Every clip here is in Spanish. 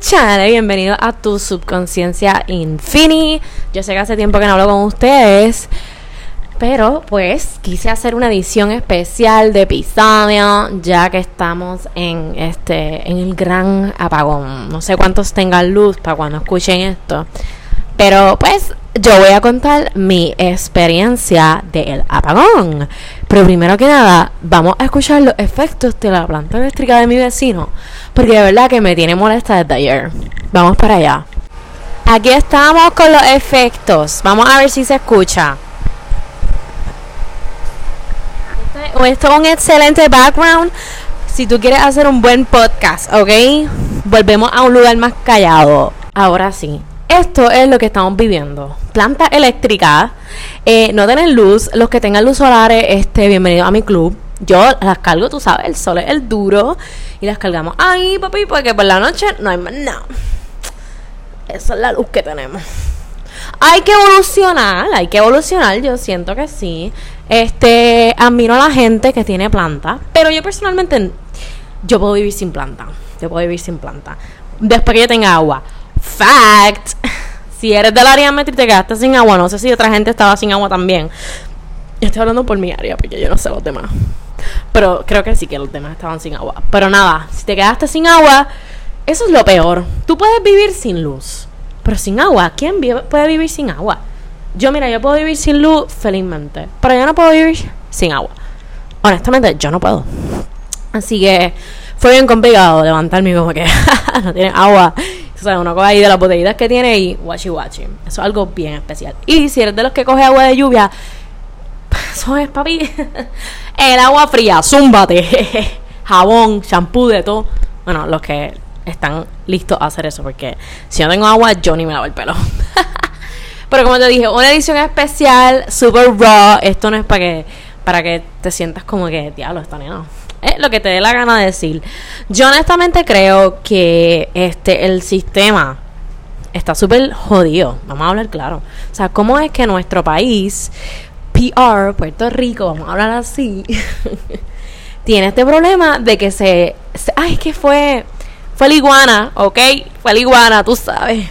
channel, bienvenido a tu subconsciencia infini. Yo sé que hace tiempo que no hablo con ustedes, pero pues quise hacer una edición especial de episodio, ya que estamos en este en el gran apagón. No sé cuántos tengan luz para cuando escuchen esto. Pero pues yo voy a contar mi experiencia del apagón. Pero primero que nada, vamos a escuchar los efectos de la planta eléctrica de mi vecino. Porque de verdad que me tiene molesta desde ayer. Vamos para allá. Aquí estamos con los efectos. Vamos a ver si se escucha. Este- Esto es un excelente background si tú quieres hacer un buen podcast, ¿ok? Volvemos a un lugar más callado. Ahora sí. Esto es lo que estamos viviendo. Planta eléctrica, eh, no tener luz. Los que tengan luz solares, este, bienvenido a mi club. Yo las cargo, tú sabes, el sol es el duro. Y las cargamos ahí, papi, porque por la noche no hay más nada. Esa es la luz que tenemos. Hay que evolucionar, hay que evolucionar, yo siento que sí. Este, admiro a la gente que tiene planta, pero yo personalmente yo puedo vivir sin planta. Yo puedo vivir sin planta. Después que yo tenga agua. Fact. Si eres del área metro y te quedaste sin agua, no sé si otra gente estaba sin agua también. Yo estoy hablando por mi área, porque yo no sé los demás. Pero creo que sí que los demás estaban sin agua. Pero nada, si te quedaste sin agua, eso es lo peor. Tú puedes vivir sin luz, pero sin agua. ¿Quién puede vivir sin agua? Yo, mira, yo puedo vivir sin luz felizmente, pero yo no puedo vivir sin agua. Honestamente, yo no puedo. Así que fue bien complicado levantarme como que no tiene agua. O sea, uno coge ahí de las botellitas que tiene y washi washi. Eso es algo bien especial. Y si eres de los que coge agua de lluvia, eso es, papi. El agua fría, zúmbate. Jabón, shampoo, de todo. Bueno, los que están listos a hacer eso, porque si no tengo agua, yo ni me lavo el pelo. Pero como te dije, una edición especial, super raw. Esto no es para que, para que te sientas como que, diablo, está nena. Lo que te dé la gana de decir. Yo honestamente creo que este el sistema está súper jodido. Vamos a hablar claro. O sea, ¿cómo es que nuestro país, PR, Puerto Rico, vamos a hablar así, tiene este problema de que se, se- ay, que fue, fue la iguana, ¿ok? Fue la iguana, tú sabes.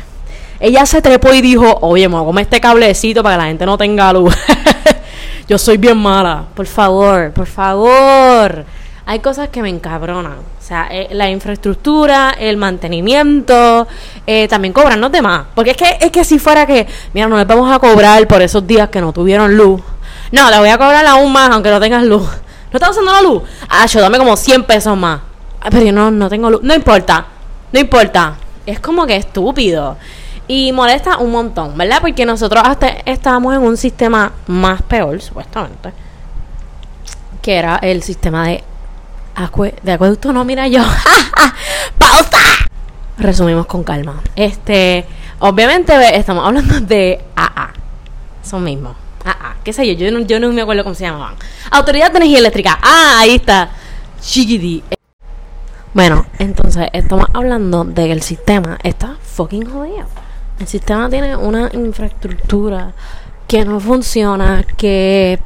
Ella se trepó y dijo, oye, me voy a comer este cablecito para que la gente no tenga luz. Yo soy bien mala. Por favor, por favor. Hay cosas que me encabronan. O sea, eh, la infraestructura, el mantenimiento, eh, también cobrarnos de más. Porque es que, es que si fuera que, mira, no les vamos a cobrar por esos días que no tuvieron luz. No, le voy a cobrar aún más aunque no tengas luz. ¿No estás usando la luz? Ah, yo dame como 100 pesos más. Ah, pero yo no, no tengo luz. No importa, no importa. Es como que estúpido. Y molesta un montón, ¿verdad? Porque nosotros hasta estábamos en un sistema más peor, supuestamente. Que era el sistema de, acue de acueducto. No, mira yo. ¡Pausa! Resumimos con calma. Este, obviamente estamos hablando de AA. Eso mismo. AA. ¿Qué sé yo? Yo no, yo no me acuerdo cómo se llamaban. Autoridad de Energía Eléctrica. Ah, ahí está. Chiquití. Bueno, entonces estamos hablando de que el sistema está fucking jodido. El sistema tiene una infraestructura que no funciona, que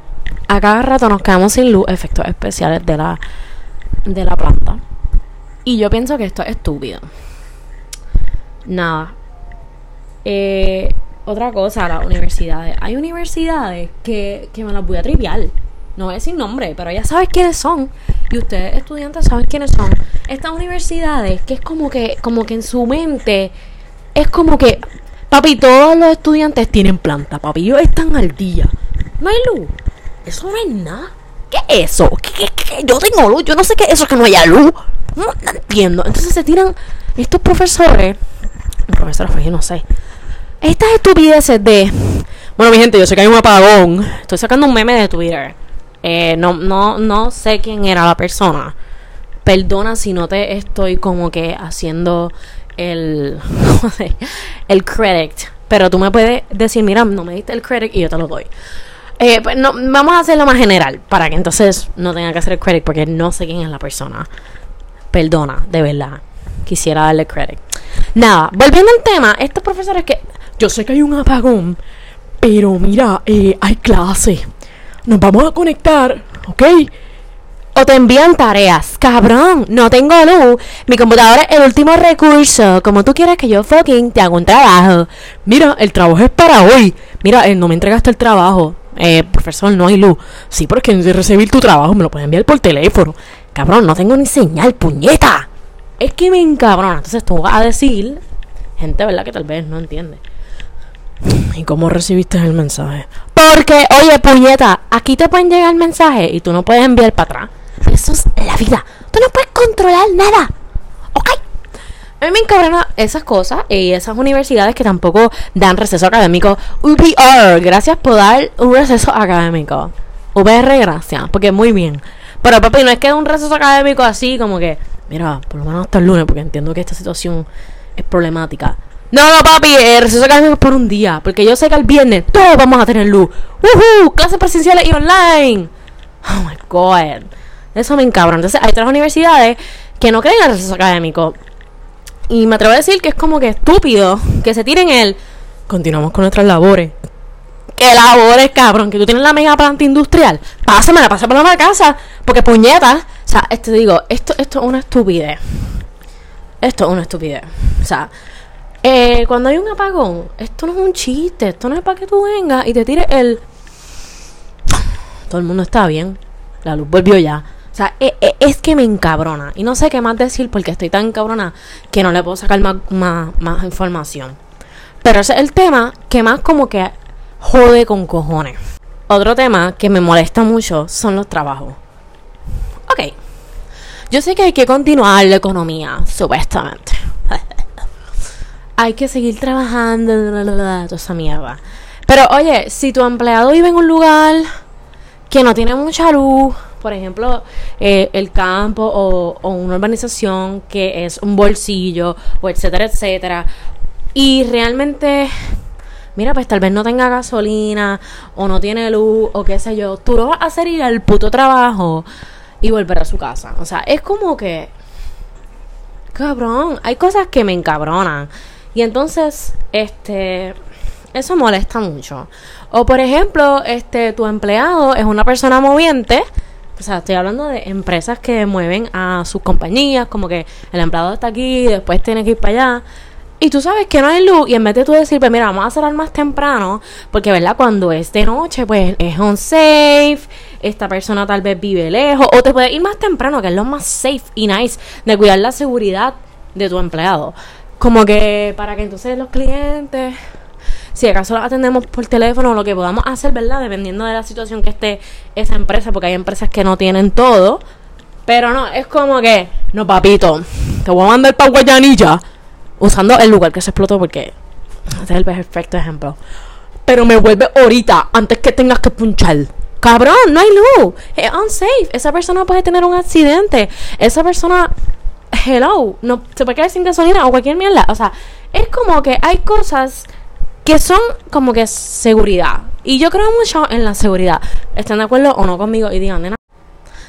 a cada rato nos quedamos sin luz, efectos especiales de la, de la planta. Y yo pienso que esto es estúpido. Nada. Eh, otra cosa, las universidades. Hay universidades que, que me las voy a triviar. No voy a decir nombre, pero ya sabes quiénes son. Y ustedes, estudiantes, saben quiénes son. Estas universidades que es como que, como que en su mente es como que, papi, todos los estudiantes tienen planta, papi. Ellos están al día. No hay luz. Eso no es nada. ¿Qué es eso? ¿Qué, qué, qué? Yo tengo luz. Yo no sé qué es eso que no haya luz. No, entiendo. Entonces se tiran estos profesores. Profesores, pues yo no sé. Estas estupideces de. Bueno, mi gente, yo sé que hay un apagón. Estoy sacando un meme de Twitter. Eh, no, no, no sé quién era la persona. Perdona si no te estoy como que haciendo el. el credit. Pero tú me puedes decir, mira, no me diste el credit y yo te lo doy. Eh, pues no, vamos a hacerlo más general. Para que entonces no tenga que hacer el credit porque no sé quién es la persona. Perdona, de verdad. Quisiera darle credit. Nada, volviendo al tema, estos profesores que. Yo sé que hay un apagón, pero mira, eh, hay clase. Nos vamos a conectar, ¿ok? o te envían tareas. Cabrón, no tengo luz. Mi computadora es el último recurso. Como tú quieres que yo fucking te haga un trabajo. Mira, el trabajo es para hoy. Mira, no me entregaste el trabajo. Eh, profesor, no hay luz. Sí, porque de recibir tu trabajo me lo puedes enviar por teléfono. Cabrón, no tengo ni señal, puñeta. Es que me encabrona. Entonces tú vas a decir, gente, ¿verdad? Que tal vez no entiende. ¿Y cómo recibiste el mensaje? Porque, oye, puñeta, aquí te pueden llegar mensajes y tú no puedes enviar para atrás. Eso es la vida. Tú no puedes controlar nada. ¿Ok? A mí me encabrona esas cosas y esas universidades que tampoco dan receso académico. UPR, gracias por dar un receso académico. UPR, gracias, porque muy bien. Pero papi, no es que un receso académico así como que, mira, por lo menos hasta el lunes, porque entiendo que esta situación es problemática. No, no, papi, el receso académico es por un día, porque yo sé que el viernes todos vamos a tener luz. ¡Woohoo! Clases presenciales y online. Oh my god. Eso me encabra. Entonces, hay otras universidades que no creen en el receso académico. Y me atrevo a decir que es como que estúpido que se tiren el. Continuamos con nuestras labores. ¿Qué labores, cabrón? Que tú tienes la mega planta industrial. Pásamela, pásamela a la casa. Porque puñeta. O sea, te digo, esto, esto es una estupidez. Esto es una estupidez. O sea, eh, cuando hay un apagón, esto no es un chiste. Esto no es para que tú vengas y te tires el. Todo el mundo está bien. La luz volvió ya. O sea, e, e, es que me encabrona. Y no sé qué más decir porque estoy tan encabrona que no le puedo sacar más, más, información. Pero ese es el tema que más como que jode con cojones. Otro tema que me molesta mucho son los trabajos. Ok. Yo sé que hay que continuar la economía, supuestamente. hay que seguir trabajando, toda esa mierda. Pero oye, si tu empleado vive en un lugar que no tiene mucha luz, por ejemplo, eh, el campo o, una urbanización que es un bolsillo o etcétera, etcétera. Y realmente, mira, pues tal vez no tenga gasolina o no tiene luz o qué sé yo. Tú lo vas a hacer ir al puto trabajo y volver a su casa. O sea, es como que... Cabrón, hay cosas que me encabronan. Y entonces, este, eso molesta mucho. O por ejemplo, este, tu empleado es una persona moviente o sea, estoy hablando de empresas que mueven a sus compañías, como que el empleado está aquí, después tiene que ir para allá. Y tú sabes que no hay luz, y en vez de tú decir, pues mira, vamos a cerrar más temprano, porque verdad, cuando es de noche, pues es unsafe, esta persona tal vez vive lejos, o te puedes ir más temprano, que es lo más safe y nice de cuidar la seguridad de tu empleado. Como que para que entonces los clientes si acaso lo atendemos por teléfono, lo que podamos hacer, ¿verdad? Dependiendo de la situación que esté esa empresa, porque hay empresas que no tienen todo. Pero no, es como que, no, papito, te voy a mandar para Guayanilla usando el lugar que se explotó porque ese es el perfecto ejemplo. Pero me vuelve ahorita, antes que tengas que punchar. Cabrón, no hay luz. Es unsafe. Esa persona puede tener un accidente. Esa persona, hello, no se puede quedar sin gasolina o cualquier mierda. O sea, es como que hay cosas que son como que seguridad. Y yo creo mucho en la seguridad. ¿Están de acuerdo o no conmigo? Y digan, nena.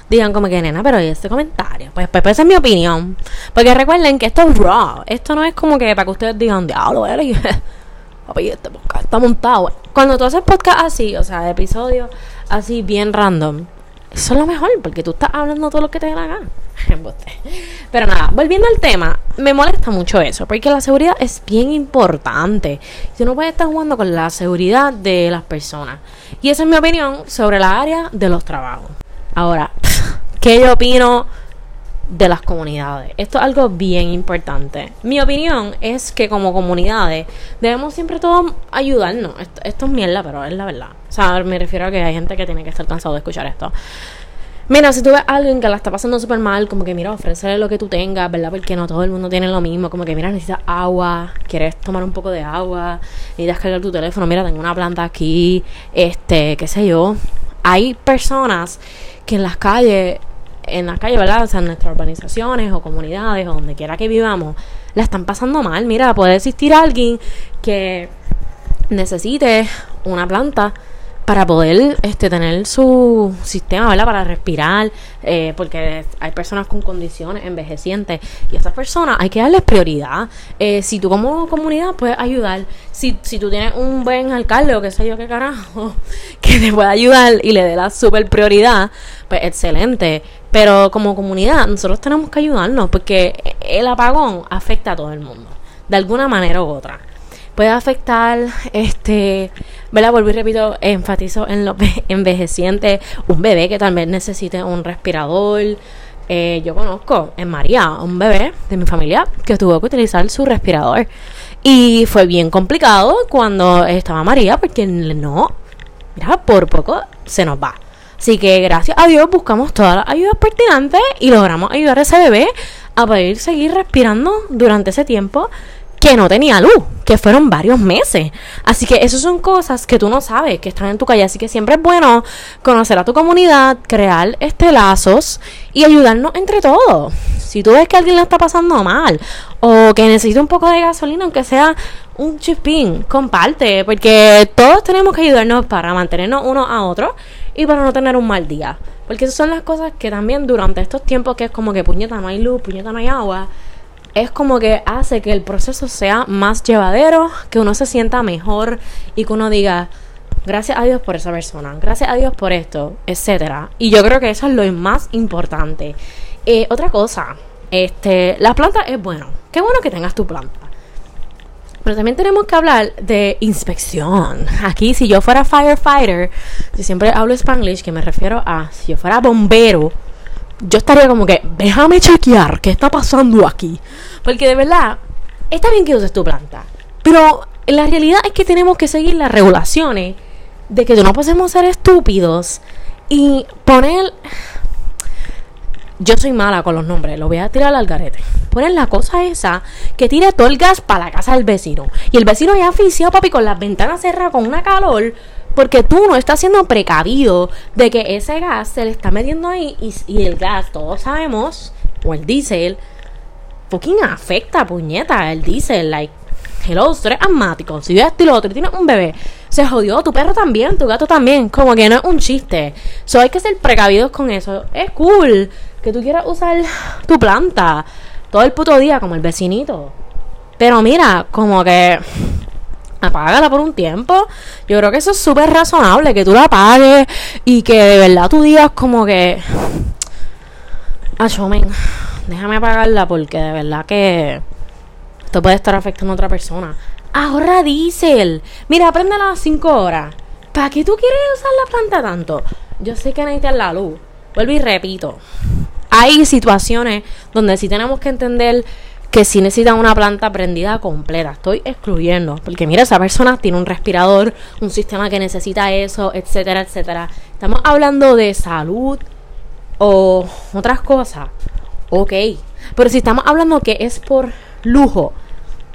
Digan como que, nena, pero ¿y este comentario? Pues, pues, pues esa es mi opinión. Porque recuerden que esto es raw. Esto no es como que para que ustedes digan, diablo, Eli. Papi, este podcast está montado. Cuando tú haces podcast así, o sea, episodios así bien random, eso es lo mejor, porque tú estás hablando todo lo que te dé la gana. Pero nada, volviendo al tema, me molesta mucho eso, porque la seguridad es bien importante. Tú no puedes estar jugando con la seguridad de las personas. Y esa es mi opinión sobre la área de los trabajos. Ahora, ¿qué yo opino de las comunidades? Esto es algo bien importante. Mi opinión es que como comunidades debemos siempre todos ayudarnos. Esto, esto es mierda, pero es la verdad. O sea, me refiero a que hay gente que tiene que estar cansado de escuchar esto. Mira, si tú ves a alguien que la está pasando súper mal, como que mira, ofrecerle lo que tú tengas, ¿verdad? Porque no todo el mundo tiene lo mismo. Como que mira, necesitas agua, quieres tomar un poco de agua, necesitas cargar tu teléfono, mira, tengo una planta aquí, este, qué sé yo. Hay personas que en las calles, en las calles, ¿verdad? O sea, en nuestras urbanizaciones o comunidades o donde quiera que vivamos, la están pasando mal. Mira, puede existir alguien que necesite una planta para poder este, tener su sistema, ¿verdad? Para respirar, eh, porque hay personas con condiciones envejecientes y a estas personas hay que darles prioridad. Eh, si tú como comunidad puedes ayudar, si, si tú tienes un buen alcalde o qué sé yo qué carajo, que te pueda ayudar y le dé la super prioridad, pues excelente. Pero como comunidad, nosotros tenemos que ayudarnos porque el apagón afecta a todo el mundo, de alguna manera u otra. Puede afectar, este, ¿verdad? Vuelvo y repito, enfatizo en los envejecientes, un bebé que tal vez necesite un respirador. Eh, yo conozco en María, un bebé de mi familia que tuvo que utilizar su respirador. Y fue bien complicado cuando estaba María porque no, mira, por poco se nos va. Así que gracias a Dios buscamos todas las ayudas pertinentes y logramos ayudar a ese bebé a poder seguir respirando durante ese tiempo que no tenía luz, que fueron varios meses. Así que esas son cosas que tú no sabes, que están en tu calle. Así que siempre es bueno conocer a tu comunidad, crear este lazos y ayudarnos entre todos. Si tú ves que alguien le está pasando mal o que necesita un poco de gasolina, aunque sea un chispín, comparte, porque todos tenemos que ayudarnos para mantenernos uno a otro y para no tener un mal día. Porque esas son las cosas que también durante estos tiempos que es como que puñeta no hay luz, puñeta no hay agua, es como que hace que el proceso sea más llevadero, que uno se sienta mejor y que uno diga, gracias a Dios por esa persona, gracias a Dios por esto, etcétera. Y yo creo que eso es lo más importante. Eh, otra cosa, este, la planta es bueno. Qué bueno que tengas tu planta. Pero también tenemos que hablar de inspección. Aquí, si yo fuera firefighter, si siempre hablo spanglish, que me refiero a si yo fuera bombero, yo estaría como que, déjame chequear qué está pasando aquí. Porque de verdad, está bien que uses tu planta. Pero la realidad es que tenemos que seguir las regulaciones de que no podemos ser estúpidos y poner... Yo soy mala con los nombres, lo voy a tirar al garete. Poner la cosa esa que tire todo el gas para la casa del vecino. Y el vecino ya aficiado, papi, con las ventanas cerradas, con una calor porque tú no estás siendo precavido de que ese gas se le está metiendo ahí y, el gas, todos sabemos, o el diésel, fucking afecta, puñeta, el diésel, like, hello, tú eres asmático, si yo esto y lo otro, tienes un bebé, se jodió, tu perro también, tu gato también, como que no es un chiste. So hay que ser precavidos con eso. Es cool que tú quieras usar tu planta todo el puto día como el vecinito. Pero mira, como que apágala por un tiempo. Yo creo que eso es súper razonable, que tú la apagues y que de verdad tú digas como que... Achomen, déjame apagarla porque de verdad que esto puede estar afectando a otra persona. Ahorra diésel. Mira, aprende a las 5 horas. ¿Para qué tú quieres usar la planta tanto? Yo sé que necesitas la luz. Vuelvo y repito. Hay situaciones donde sí tenemos que entender que si necesita una planta prendida completa. Estoy excluyendo, porque mira, esa persona tiene un respirador, un sistema que necesita eso, etcétera, etcétera. Estamos hablando de salud o otras cosas. Ok, pero si estamos hablando que es por lujo,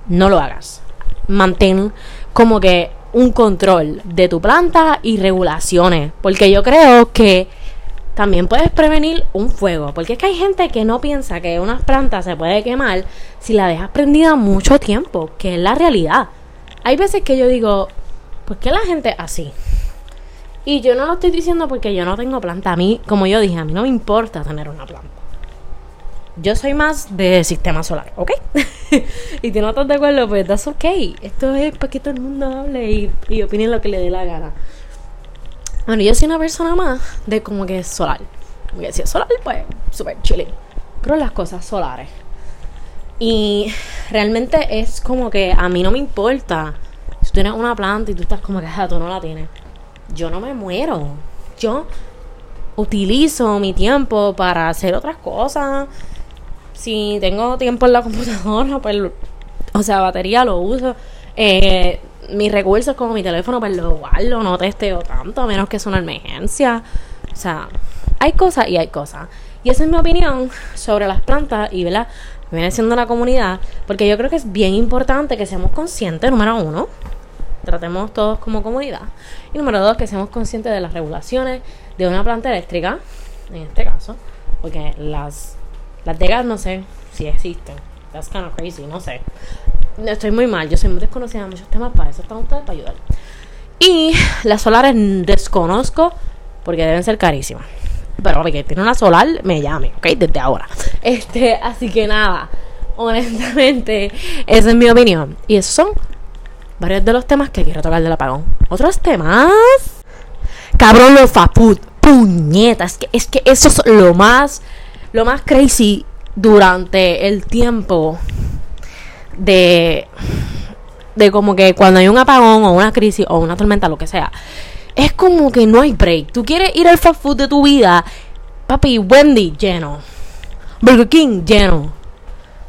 no lo hagas. Mantén como que un control de tu planta y regulaciones, porque yo creo que también puedes prevenir un fuego, porque es que hay gente que no piensa que una planta se puede quemar si la dejas prendida mucho tiempo, que es la realidad. Hay veces que yo digo, ¿por qué la gente así? Y yo no lo estoy diciendo porque yo no tengo planta. A mí, como yo dije, a mí no me importa tener una planta. Yo soy más de sistema solar, ¿ok? y si no estás de acuerdo, pues that's ok. Esto es para que todo el mundo hable y, y opine lo que le dé la gana. Bueno, yo soy una persona más de como que solar. Como que si es solar, pues súper chilling. Pero las cosas solares. Y realmente es como que a mí no me importa. Si tú tienes una planta y tú estás como que ah, tú no la tienes. Yo no me muero. Yo utilizo mi tiempo para hacer otras cosas. Si tengo tiempo en la computadora, pues, o sea, batería lo uso. Eh, mis recursos como mi teléfono, pues lo guardo, no testeo tanto, a menos que es una emergencia. O sea, hay cosas y hay cosas. Y esa es mi opinión sobre las plantas y, ¿verdad? Viene siendo la comunidad, porque yo creo que es bien importante que seamos conscientes, número uno, tratemos todos como comunidad. Y número dos, que seamos conscientes de las regulaciones de una planta eléctrica, en este caso, porque las, las de gas no sé si existen. That's kind of crazy, no sé estoy muy mal, yo soy muy desconocida en muchos temas, para eso están ustedes para ayudar. Y las solares desconozco porque deben ser carísimas. Pero que tiene una solar, me llame, ¿ok? Desde ahora. Este, así que nada, honestamente, esa es mi opinión. Y esos son varios de los temas que quiero tocar del apagón. Otros temas. Cabrón, los faput. Puñetas. Que, es que eso es lo más lo más crazy durante el tiempo de de como que cuando hay un apagón o una crisis o una tormenta, lo que sea, es como que no hay break. Tú quieres ir al fast food de tu vida, papi, Wendy lleno, Burger King lleno.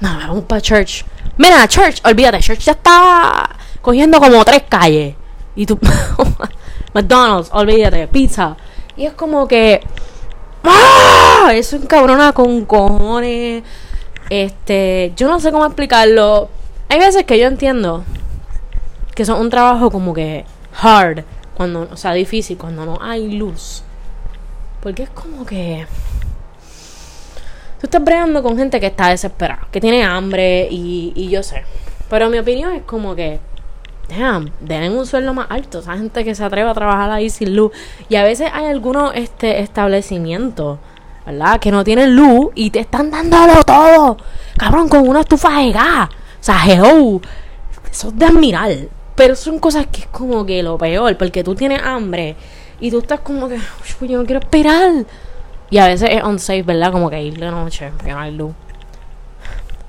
No, vamos para Church. Mira, Church, olvídate, Church ya está cogiendo como tres calles. Y tú, McDonald's, olvídate, pizza. Y es como que, ¡ah! Eso encabrona con cojones. Este, yo no sé cómo explicarlo. Hay veces que yo entiendo que son un trabajo como que hard, cuando, o sea, difícil, cuando no hay luz. Porque es como que tú estás bregando con gente que está desesperada, que tiene hambre y, y yo sé. Pero mi opinión es como que, damn, den un sueldo más alto. Esa gente que se atreve a trabajar ahí sin luz. Y a veces hay algunos este, establecimientos, ¿verdad? Que no tienen luz y te están dándolo todo. Cabrón, con una estufa de gas. O sea, hello. Eso es de admirar. Pero son cosas que es como que lo peor, porque tú tienes hambre y tú estás como que, yo no quiero esperar. Y a veces es unsafe, ¿verdad? Como que ir de noche, porque no hay luz.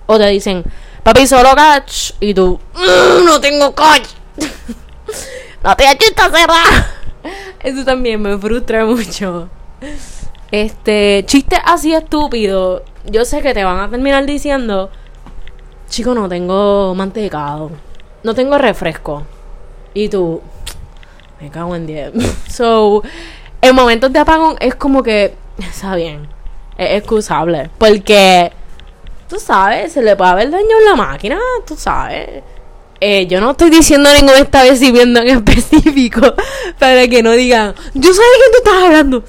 O te dicen, papi, solo catch. Y tú, mm, no tengo catch. no te está cerrada. Eso también me frustra mucho. Este, chiste así estúpido. Yo sé que te van a terminar diciendo, chico, no tengo mantecado no tengo refresco. Y tú, me cago en 10. so, en momentos de apagón es como que, está bien, es excusable. Porque, tú sabes, se le puede haber daño en la máquina, tú sabes. Eh, yo no estoy diciendo ningún establecimiento en específico para que no digan, yo sé de quién tú estás hablando.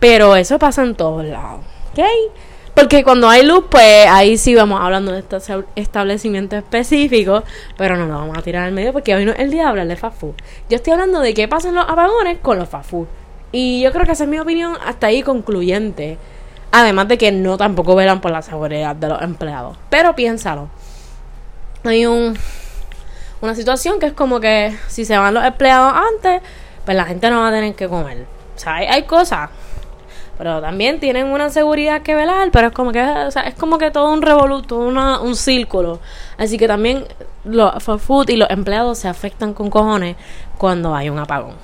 Pero eso pasa en todos lados, ¿ok? Porque cuando hay luz, pues ahí sí vamos hablando de estos establecimientos específicos, pero no lo vamos a tirar al medio porque hoy no es el día de hablar de fast. Yo estoy hablando de qué pasa en los apagones con los fast. Y yo creo que esa es mi opinión hasta ahí concluyente. Además de que no tampoco velan por la seguridad de los empleados. Pero piénsalo. Hay un, una situación que es como que si se van los empleados antes, pues la gente no va a tener que comer. O sea, hay, hay cosas pero también tienen una seguridad que velar, pero es como que, o sea, es como que todo un revoluto, un círculo. Así que también los food y los empleados se afectan con cojones cuando hay un apagón.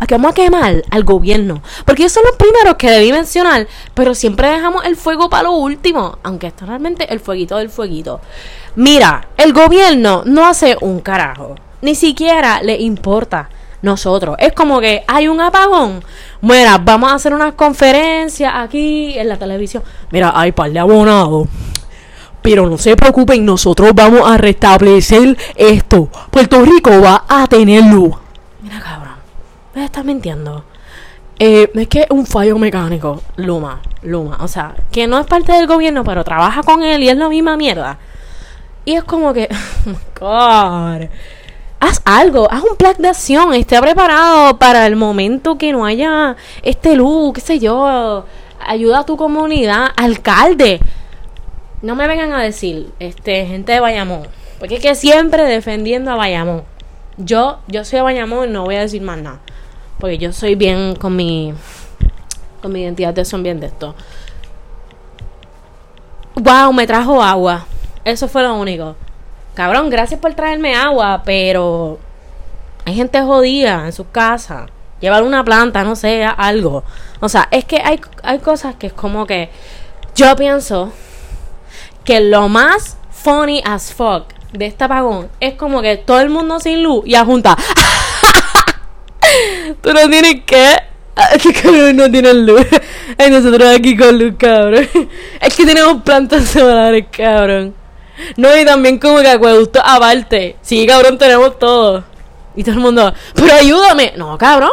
Aquí vamos a quemar al gobierno. Porque ellos son los primeros que debí mencionar. Pero siempre dejamos el fuego para lo último. Aunque esto realmente el fueguito del fueguito. Mira, el gobierno no hace un carajo. Ni siquiera le importa nosotros. Es como que hay un apagón. Mira, vamos a hacer una conferencia aquí en la televisión. Mira, hay par de abonados. Pero no se preocupen, nosotros vamos a restablecer esto. Puerto Rico va a tener luz. Mira, cabrón. Me estás mintiendo. Eh, es que es un fallo mecánico. Luma, Luma. O sea, que no es parte del gobierno, pero trabaja con él y es la misma mierda. Y es como que. Oh God haz algo, haz un plan de acción, esté preparado para el momento que no haya este luz, qué sé yo, ayuda a tu comunidad, alcalde. No me vengan a decir, este, gente de Bayamón, porque es que siempre defendiendo a Bayamón. Yo, yo soy de Bayamón y no voy a decir más nada, porque yo soy bien con mi, con mi identidad de son bien de esto. Wow, me trajo agua. Eso fue lo único cabrón, gracias por traerme agua, pero hay gente jodida en su casa. Llevar una planta, no sé, algo. O sea, es que hay, hay cosas que es como que yo pienso que lo más funny as fuck de este apagón es como que todo el mundo sin luz y a junta. Tú no tienes. ¿Qué cabrón no tienen luz? Ay, nosotros aquí con luz, cabrón. Es que tenemos plantas solares, cabrón. No, y también como que acueducto aparte. Sí, cabrón, tenemos todo. Y todo el mundo, pero ayúdame. No, cabrón.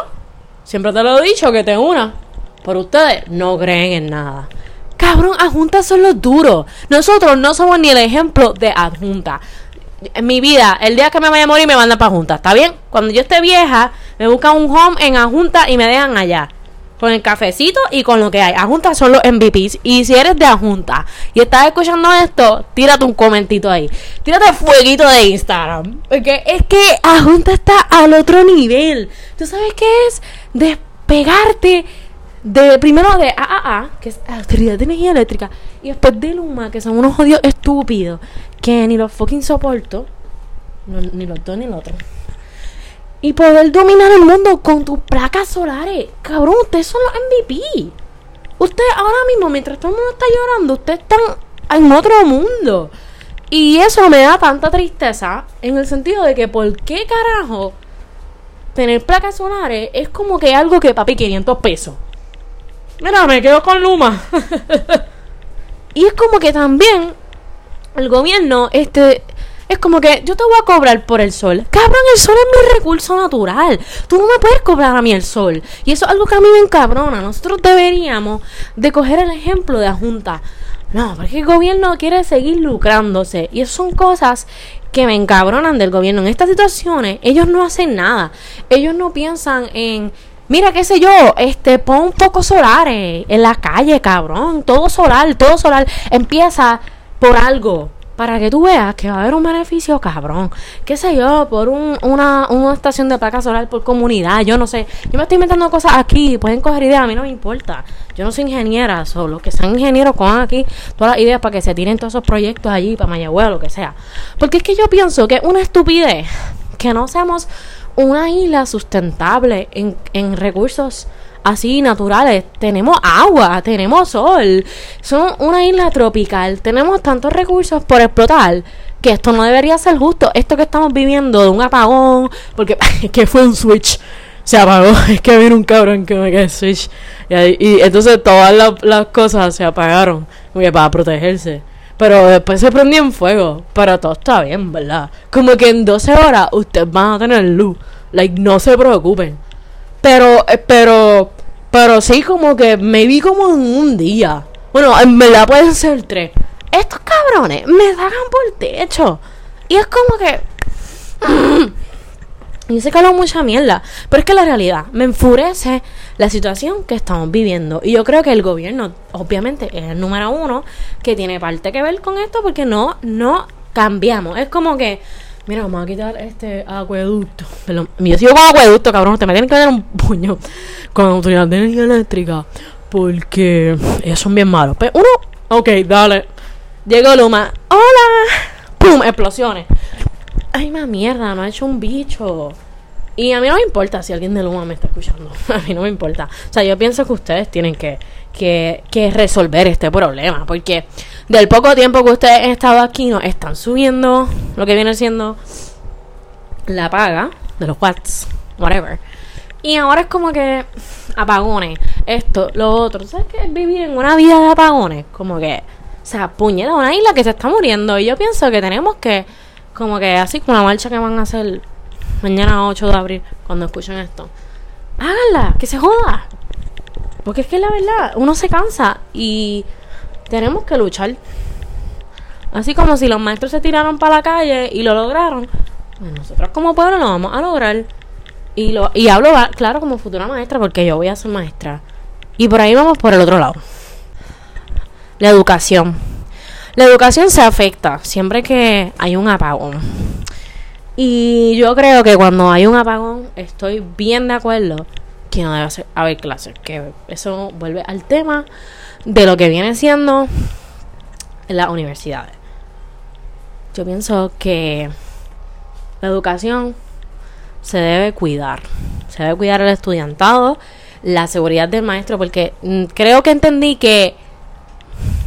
Siempre te lo he dicho que te una. Pero ustedes no creen en nada. Cabrón, adjuntas son los duros. Nosotros no somos ni el ejemplo de adjunta. En mi vida, el día que me vaya a morir me mandan para junta. ¿Está bien? Cuando yo esté vieja, me buscan un home en adjunta y me dejan allá con el cafecito y con lo que hay. Ajunta son los MVPs. Y si eres de Ajunta y estás escuchando esto, tírate un comentito ahí. Tírate fueguito de Instagram. Porque es que Ajunta está al otro nivel. ¿Tú sabes qué es? Despegarte de primero de AAA, que es Autoridad de Energía Eléctrica, y después de Luma, que son unos odios estúpidos que ni los fucking soporto, ni los dos ni los otro. Y poder dominar el mundo con tus placas solares. Cabrón, ustedes son los MVP. Ustedes ahora mismo, mientras todo el mundo está llorando, ustedes están en otro mundo. Y eso me da tanta tristeza en el sentido de que, ¿por qué carajo tener placas solares es como que algo que, papi, 500 pesos? Mira, me quedo con Luma. y es como que también el gobierno, este, es como que yo te voy a cobrar por el sol. Cabrón, el sol es mi recurso natural. Tú no me puedes cobrar a mí el sol. Y eso es algo que a mí me encabrona. Nosotros deberíamos de coger el ejemplo de la Junta. No, porque el gobierno quiere seguir lucrándose. Y eso son cosas que me encabronan del gobierno. En estas situaciones, ellos no hacen nada. Ellos no piensan en Mira, qué sé yo, este, pon poco solares en la calle, cabrón. Todo solar, todo solar. Empieza por algo. Para que tú veas que va a haber un beneficio, cabrón. Qué sé yo, por una, una estación de placa solar por comunidad. Yo no sé. Yo me estoy inventando cosas aquí. Pueden coger ideas, a mí no me importa. Yo no soy ingeniera, solo que sean ingenieros cojan aquí todas las ideas para que se tiren todos esos proyectos allí, para Mayagüez, lo que sea. Porque es que yo pienso que es una estupidez que no seamos una isla sustentable en, en recursos así naturales. Tenemos agua, tenemos sol. Son una isla tropical. Tenemos tantos recursos por explotar que esto no debería ser justo. Esto que estamos viviendo de un apagón, porque es que fue un switch. Se apagó, es que vino un cabrón que me quedó switch. Y, entonces todas las, cosas se apagaron para protegerse. Pero después se prendió en fuego. Pero todo está bien, ¿verdad? Como que en 12 horas ustedes van a tener luz. Like, no se preocupen. Pero, eh, pero, pero sí, como que me vi como en un día. Bueno, en verdad pueden ser tres. Estos cabrones me sacan por techo. Y es como que. Y se caló mucha mierda. Pero es que la realidad me enfurece la situación que estamos viviendo. Y yo creo que el gobierno, obviamente, es el número uno que tiene parte que ver con esto porque no, no cambiamos. Es como que, mira, vamos a quitar este acueducto. Perdón, yo sigo con acueducto, cabrón. Te me tienen que dar un puño con autoridad de energía eléctrica. Porque ellos son bien malos. Pero uno, ok, dale. Diego Luma, hola. ¡Pum! Explosiones ay, ma mierda, no ha hecho un bicho. Y a mí no me importa si alguien de Luma me está escuchando. A mí no me importa. O sea, yo pienso que ustedes tienen que, que, que resolver este problema. Porque del poco tiempo que ustedes han estado aquí, no están subiendo lo que viene siendo la paga de los watts, whatever. Y ahora es como que apagones, esto, lo otro. ¿Sabes qué? Vivir en una vida de apagones. Como que, o sea, puñeta, una isla que se está muriendo. Y yo pienso que tenemos que como que así como la marcha que van a hacer mañana 8 de abril, cuando escuchen esto. Háganla, que se joda. Porque es que la verdad, uno se cansa y tenemos que luchar. Así como si los maestros se tiraron para la calle y lo lograron, pues nosotros como pueblo lo vamos a lograr. Y, lo, y hablo, claro, como futura maestra, porque yo voy a ser maestra. Y por ahí vamos por el otro lado. La educación. La educación se afecta siempre que hay un apagón. Y yo creo que cuando hay un apagón, estoy bien de acuerdo que no debe haber clases. Que eso vuelve al tema de lo que viene siendo las universidades. Yo pienso que la educación se debe cuidar. Se debe cuidar el estudiantado, la seguridad del maestro, porque mm, creo que entendí que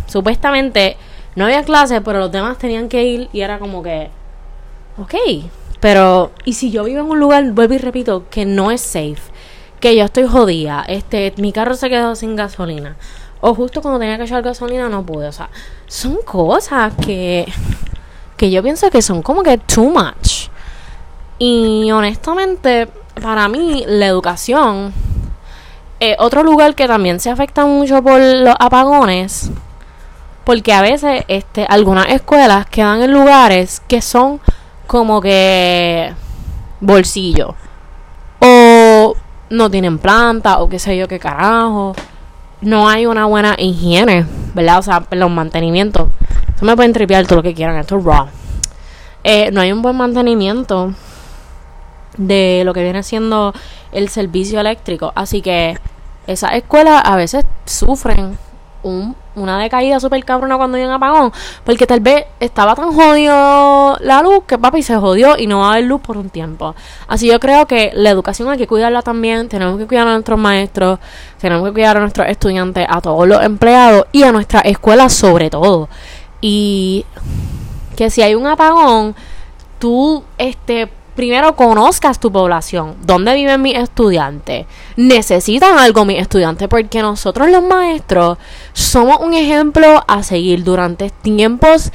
supuestamente no había clases, pero los demás tenían que ir y era como que, ok, pero ¿y si yo vivo en un lugar, vuelvo y repito, que no es safe? Que yo estoy jodida, este, mi carro se quedó sin gasolina. O justo cuando tenía que echar gasolina no pude. O sea, son cosas que, que yo pienso que son como que too much. Y honestamente, para mí, la educación, eh, otro lugar que también se afecta mucho por los apagones, porque a veces este, algunas escuelas quedan en lugares que son como que bolsillo. O no tienen planta, o qué sé yo qué carajo. No hay una buena higiene, ¿verdad? O sea, los mantenimientos. Eso me pueden tripear todo lo que quieran, esto es raw. Eh, no hay un buen mantenimiento de lo que viene siendo el servicio eléctrico. Así que esas escuelas a veces sufren un, una decaída súper cabrona cuando hay un apagón. Porque tal vez estaba tan jodido la luz que papi se jodió y no va a haber luz por un tiempo. Así yo creo que la educación hay que cuidarla también. Tenemos que cuidar a nuestros maestros, tenemos que cuidar a nuestros estudiantes, a todos los empleados y a nuestra escuela sobre todo. Y que si hay un apagón, tú este primero conozcas tu población, dónde viven mis estudiantes, necesitan algo mis estudiantes, porque nosotros los maestros somos un ejemplo a seguir durante tiempos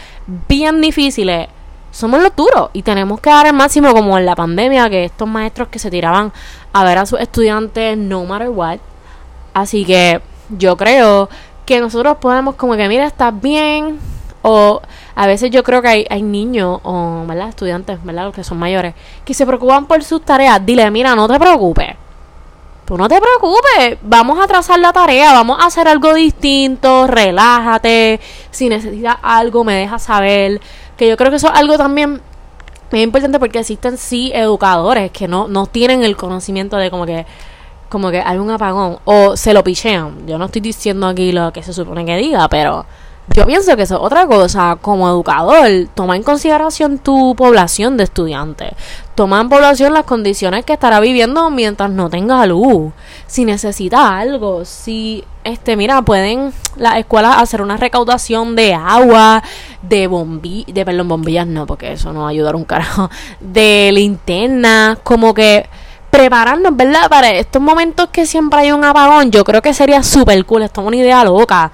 bien difíciles. Somos los duros y tenemos que dar el máximo como en la pandemia, que estos maestros que se tiraban a ver a sus estudiantes no matter what. Así que yo creo que nosotros podemos como que, mira, estás bien, o a veces yo creo que hay, hay niños o ¿verdad? estudiantes, ¿verdad? los que son mayores, que se preocupan por sus tareas. Dile, mira, no te preocupes. Tú no te preocupes, vamos a trazar la tarea, vamos a hacer algo distinto, relájate, si necesitas algo me dejas saber, que yo creo que eso es algo también muy importante porque existen sí educadores que no, no tienen el conocimiento de como que como que hay un apagón o se lo pichean. Yo no estoy diciendo aquí lo que se supone que diga, pero yo pienso que eso es otra cosa. Como educador, toma en consideración tu población de estudiantes. Toma en población las condiciones que estará viviendo mientras no tenga luz. Si necesita algo, si, este, mira, pueden las escuelas hacer una recaudación de agua, de bombillas, de, perdón, bombillas no, porque eso no va a ayudar un carajo, de linterna, como que prepararnos, ¿verdad? Para estos momentos que siempre hay un apagón, yo creo que sería súper cool, esto es una idea loca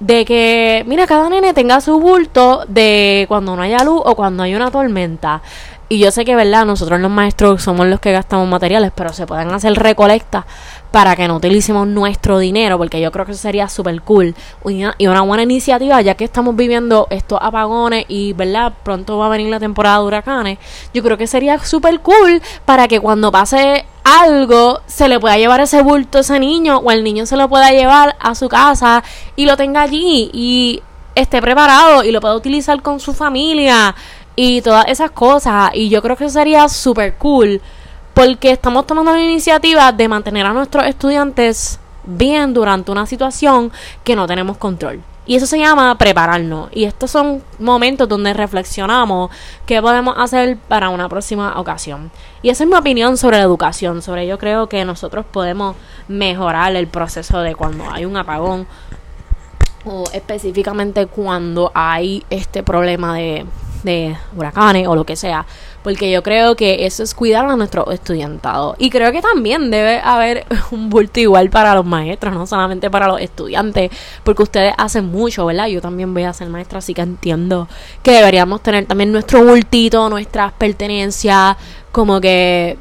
de que, mira, cada nene tenga su bulto de cuando no haya luz o cuando hay una tormenta. Y yo sé que, ¿verdad? Nosotros los maestros somos los que gastamos materiales, pero se pueden hacer recolectas para que no utilicemos nuestro dinero, porque yo creo que eso sería súper cool y una buena iniciativa, ya que estamos viviendo estos apagones y, ¿verdad? Pronto va a venir la temporada de huracanes. Yo creo que sería súper cool para que cuando pase algo se le pueda llevar ese bulto a ese niño o el niño se lo pueda llevar a su casa y lo tenga allí y esté preparado y lo pueda utilizar con su familia y todas esas cosas. Y yo creo que sería súper cool porque estamos tomando la iniciativa de mantener a nuestros estudiantes bien durante una situación que no tenemos control. Y eso se llama prepararnos. Y estos son momentos donde reflexionamos qué podemos hacer para una próxima ocasión. Y esa es mi opinión sobre la educación. Sobre yo creo que nosotros podemos mejorar el proceso de cuando hay un apagón. O específicamente cuando hay este problema de, de huracanes o lo que sea porque yo creo que eso es cuidar a nuestro estudiantado. Y creo que también debe haber un bulto igual para los maestros, no solamente para los estudiantes, porque ustedes hacen mucho, ¿verdad? Yo también voy a ser maestra, así que entiendo que deberíamos tener también nuestro bultito, nuestras pertenencias, como que,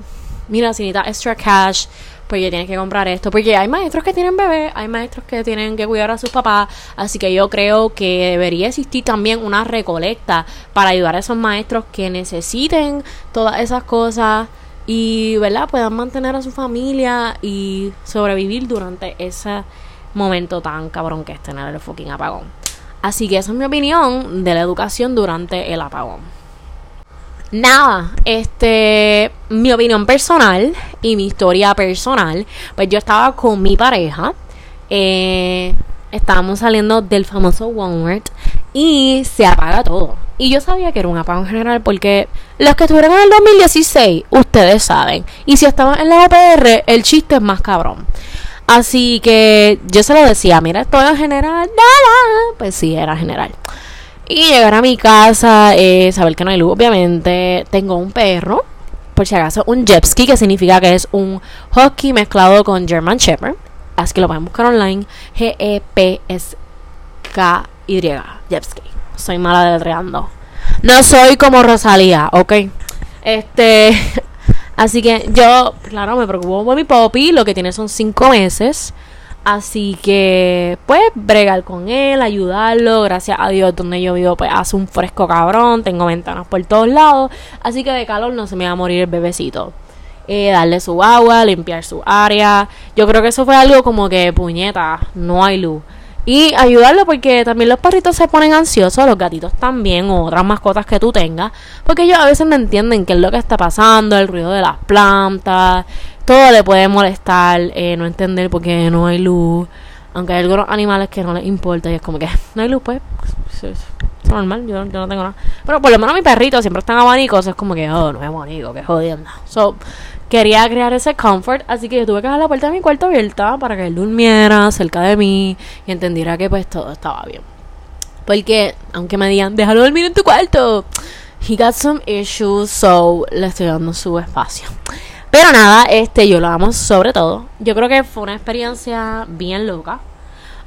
mira, si necesitas extra cash, porque tienes que comprar esto. Porque hay maestros que tienen bebés, hay maestros que tienen que cuidar a sus papás. Así que yo creo que debería existir también una recolecta para ayudar a esos maestros que necesiten todas esas cosas y, ¿verdad? Puedan mantener a su familia y sobrevivir durante ese momento tan cabrón que es tener el fucking apagón. Así que esa es mi opinión de la educación durante el apagón nada, este, mi opinión personal y mi historia personal, pues yo estaba con mi pareja, eh, estábamos saliendo del famoso Walmart y se apaga todo. Y yo sabía que era un apagón general porque los que estuvieron en el 2016, ustedes saben. Y si estaban en la OPR, el chiste es más cabrón. Así que yo se lo decía, mira, esto es general, nada. Pues sí, era general. Y llegar a mi casa, eh, saber que no hay luz, obviamente. Tengo un perro, por si acaso, un Jepski, que significa que es un Husky mezclado con German Shepherd. Así que lo pueden buscar online. G-E-P-S-K-Y. Jepski. Soy mala deletreando. No soy como Rosalía, ¿ok? Este. Así que yo, claro, me preocupo por mi popi. Lo que tiene son cinco meses. Así que, pues, bregar con él, ayudarlo. Gracias a Dios, donde yo vivo, pues hace un fresco cabrón. Tengo ventanas por todos lados. Así que de calor no se me va a morir el bebecito. Eh, darle su agua, limpiar su área. Yo creo que eso fue algo como que, puñeta, no hay luz. Y ayudarlo porque también los perritos se ponen ansiosos, los gatitos también, o otras mascotas que tú tengas. Porque ellos a veces no entienden qué es lo que está pasando, el ruido de las plantas, todo le puede molestar, eh, no entender por qué no hay luz. Aunque hay algunos animales que no les importa y es como que no hay luz, pues. Es, normal, yo, yo, no tengo nada. Pero por lo menos mi perrito siempre está en abanicos, es como que, oh, no es abanico, que jodiendo. So, quería crear ese comfort, así que tuve que dejar la puerta de mi cuarto abierta para que él durmiera cerca de mí y entendiera que pues todo estaba bien. Porque, aunque me digan, déjalo dormir en tu cuarto, he got some issues, so le estoy dando su espacio. Pero nada, este, yo lo amo sobre todo. Yo creo que fue una experiencia bien loca.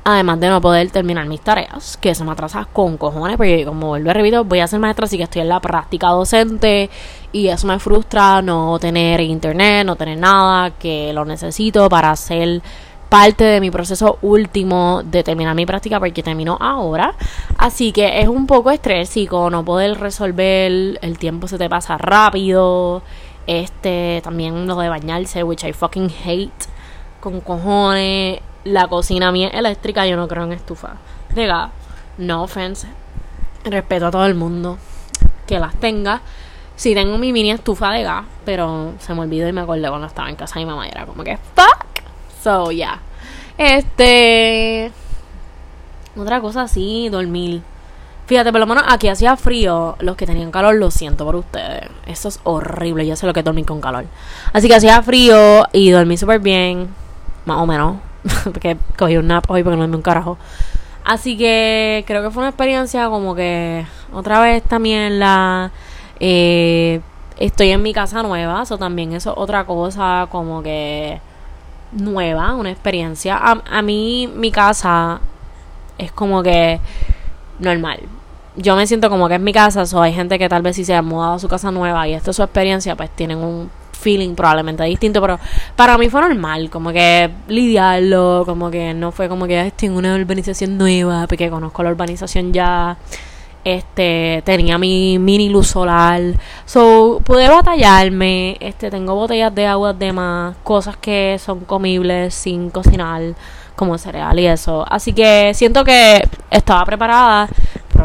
Además de no poder terminar mis tareas, que eso me atrasa con cojones, porque como vuelvo a repito, voy a ser maestra, así que estoy en la práctica docente y eso me frustra no tener internet, no tener nada, que lo necesito para hacer parte de mi proceso último de terminar mi práctica porque termino ahora. Así que es un poco estrésico no poder resolver, el tiempo se te pasa rápido. Este, también lo de bañarse, which I fucking hate con cojones la cocina mía eléctrica, yo no creo en estufa de No offense. Respeto a todo el mundo que las tenga. Sí tengo mi mini estufa de gas, pero se me olvidó y me acordé cuando estaba en casa de mi mamá. era como que, fuck. So, yeah. Este. Otra cosa así, dormir. Fíjate, por lo menos aquí hacía frío. Los que tenían calor, lo siento por ustedes. Eso es horrible. Yo sé lo que es con calor. Así que hacía frío y dormí súper bien. Más o menos. porque cogí un nap hoy porque no me un carajo. Así que creo que fue una experiencia como que otra vez también la... Eh, estoy en mi casa nueva, eso también es otra cosa como que nueva, una experiencia. A, a mí mi casa es como que normal. Yo me siento como que es mi casa, o hay gente que tal vez si se ha mudado a su casa nueva y esta es su experiencia, pues tienen un feeling probablemente distinto, pero para mí fue normal, como que lidiarlo, como que no fue como que estoy en una urbanización nueva, porque conozco la urbanización ya, este, tenía mi mini luz solar, so, pude batallarme, este, tengo botellas de agua de más, cosas que son comibles sin cocinar, como cereal y eso, así que siento que estaba preparada,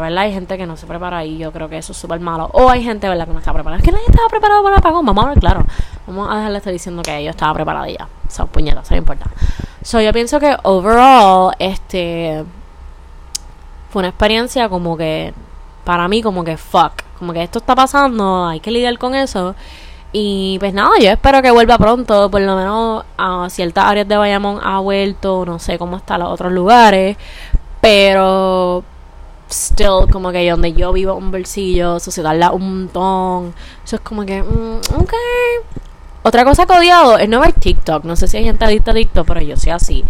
¿verdad? Hay gente que no se prepara y yo creo que eso es súper malo. O hay gente, ¿verdad?, que no está preparada. Es que nadie estaba preparado para el apagón. Vamos a ver, claro. Vamos a dejarle estar diciendo que yo estaba preparada ya. Son puñetas, eso no importa. So, yo pienso que overall, este. Fue una experiencia como que. Para mí, como que fuck. Como que esto está pasando, hay que lidiar con eso. Y pues nada, yo espero que vuelva pronto, por lo menos a ciertas áreas de Bayamón ha vuelto, no sé cómo están los otros lugares, pero still como que donde yo vivo un bolsillo, sociedad un montón. Eso es como que, mm, ok. Otra cosa que odiado es no ver TikTok. No sé si hay gente adicta a TikTok, pero yo soy así.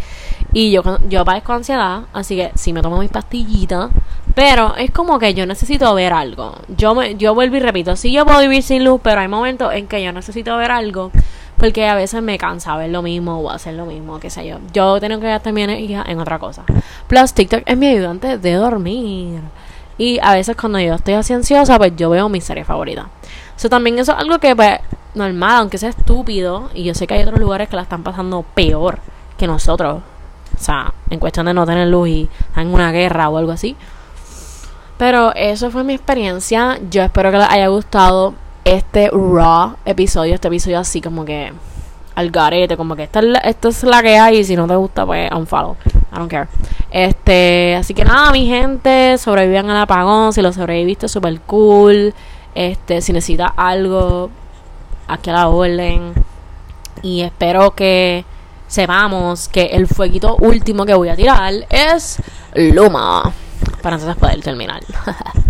Y yo, yo padezco ansiedad, así que sí me tomo mis pastillitas. Pero es como que yo necesito ver algo. Yo, me, yo vuelvo y repito, sí yo puedo vivir sin luz, pero hay momentos en que yo necesito ver algo porque a veces me cansa ver lo mismo o hacer lo mismo, qué sé yo. Yo tengo que gastar mi energía en otra cosa. Plus, TikTok es mi ayudante de dormir. Y a veces cuando yo estoy así ansiosa, pues yo veo mi serie favorita. Eso también eso es algo que, pues, normal, aunque sea estúpido. Y yo sé que hay otros lugares que la están pasando peor que nosotros. O sea, en cuestión de no tener luz y en una guerra o algo así. Pero eso fue mi experiencia. Yo espero que les haya gustado este raw episodio, este episodio así como que al garete, como que esta es, la, es la que hay y si no te gusta pues unfollow, I don't care. Este, así que nada, mi gente, sobrevivan al apagón, si lo sobreviviste super cool. Este, si necesitas algo, aquí a la orden. Y espero que sepamos que el fueguito último que voy a tirar es Luma. Para entonces poder terminar.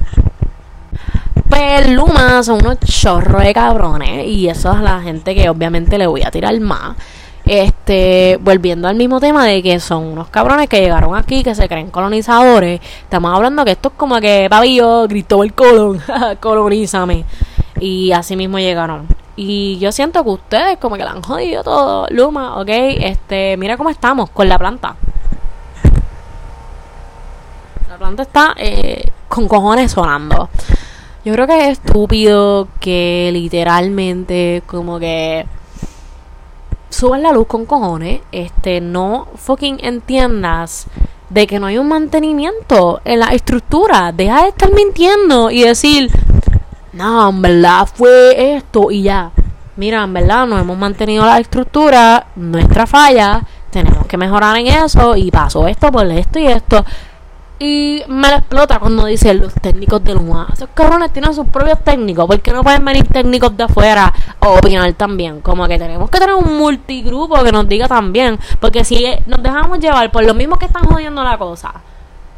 Luma son unos chorros de cabrones. Y eso es la gente que obviamente le voy a tirar más. Este, volviendo al mismo tema de que son unos cabrones que llegaron aquí, que se creen colonizadores. Estamos hablando que esto es como que Pabillo, el Colón, colonízame. Y así mismo llegaron. Y yo siento que ustedes como que la han jodido todo, Luma, ok. Este, mira cómo estamos con la planta. La planta está eh, con cojones sonando. Yo creo que es estúpido que literalmente como que suban la luz con cojones, este, no fucking entiendas de que no hay un mantenimiento en la estructura. Deja de estar mintiendo y decir, no, en verdad fue esto y ya. mira, en verdad no hemos mantenido la estructura, nuestra falla, tenemos que mejorar en eso y pasó esto por esto y esto. Y me lo explota cuando dice los técnicos de Luma. Esos cabrones tienen sus propios técnicos. ¿Por qué no pueden venir técnicos de afuera a opinar también? Como que tenemos que tener un multigrupo que nos diga también. Porque si nos dejamos llevar por lo mismo que están jodiendo la cosa,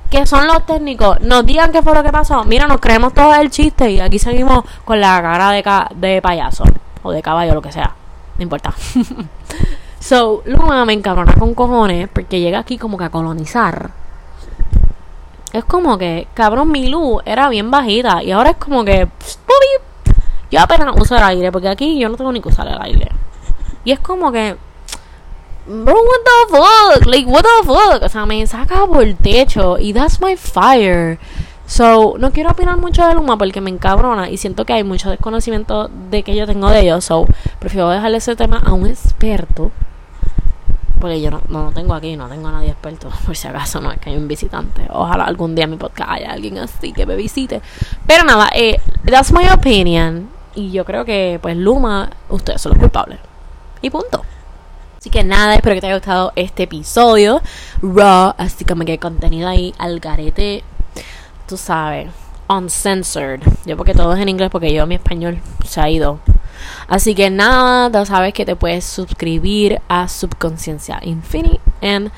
que son los técnicos, nos digan qué fue lo que pasó. Mira, nos creemos todo el chiste y aquí seguimos con la cara de, de payaso o de caballo, lo que sea. No importa. so, Luma me encabrona con cojones porque llega aquí como que a colonizar es como que, cabrón, mi luz era bien bajita y ahora es como que, yo apenas uso el aire porque aquí yo no tengo ni que usar el aire. Y es como que, bro, what the fuck, like, what the fuck, o sea, me saca por el techo y that's my fire. So, no quiero opinar mucho de Luma porque me encabrona y siento que hay mucho desconocimiento de que yo tengo de ellos. So, prefiero dejarle ese tema a un experto porque yo no, no tengo aquí, no tengo a nadie experto, por si acaso no es que hay un visitante. Ojalá algún día en mi podcast haya alguien así que me visite. Pero nada, eh, that's my opinion. Y yo creo que, pues, Luma, ustedes son los culpables. Y punto. Así que nada, espero que te haya gustado este episodio. Raw, así como que contenido ahí al garete. Tú sabes, uncensored. Yo porque todo es en inglés, porque yo mi español se ha ido Así que nada, ya sabes que te puedes suscribir a Subconsciencia Infinity en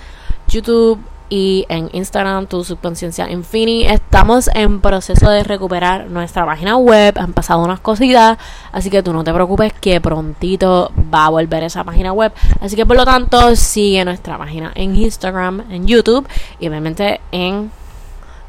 YouTube y en Instagram tu subconsciencia Infinity. Estamos en proceso de recuperar nuestra página web. Han pasado unas cositas. Así que tú no te preocupes que prontito va a volver esa página web. Así que por lo tanto sigue nuestra página en Instagram, en YouTube y obviamente en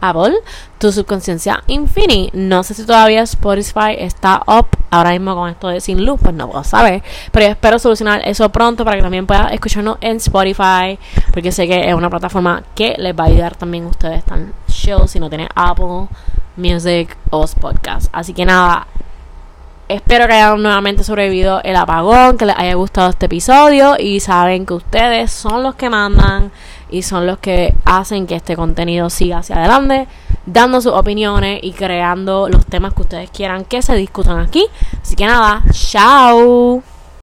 Apple, tu subconsciencia Infinity. No sé si todavía Spotify está up ahora mismo con esto de sin luz, pues no puedo saber. Pero espero solucionar eso pronto para que también puedas escucharnos en Spotify, porque sé que es una plataforma que les va a ayudar también a ustedes tan show si no tienen Apple Music o Podcast. Así que nada, Espero que hayan nuevamente sobrevivido el apagón, que les haya gustado este episodio y saben que ustedes son los que mandan y son los que hacen que este contenido siga hacia adelante, dando sus opiniones y creando los temas que ustedes quieran que se discutan aquí. Así que nada, chao.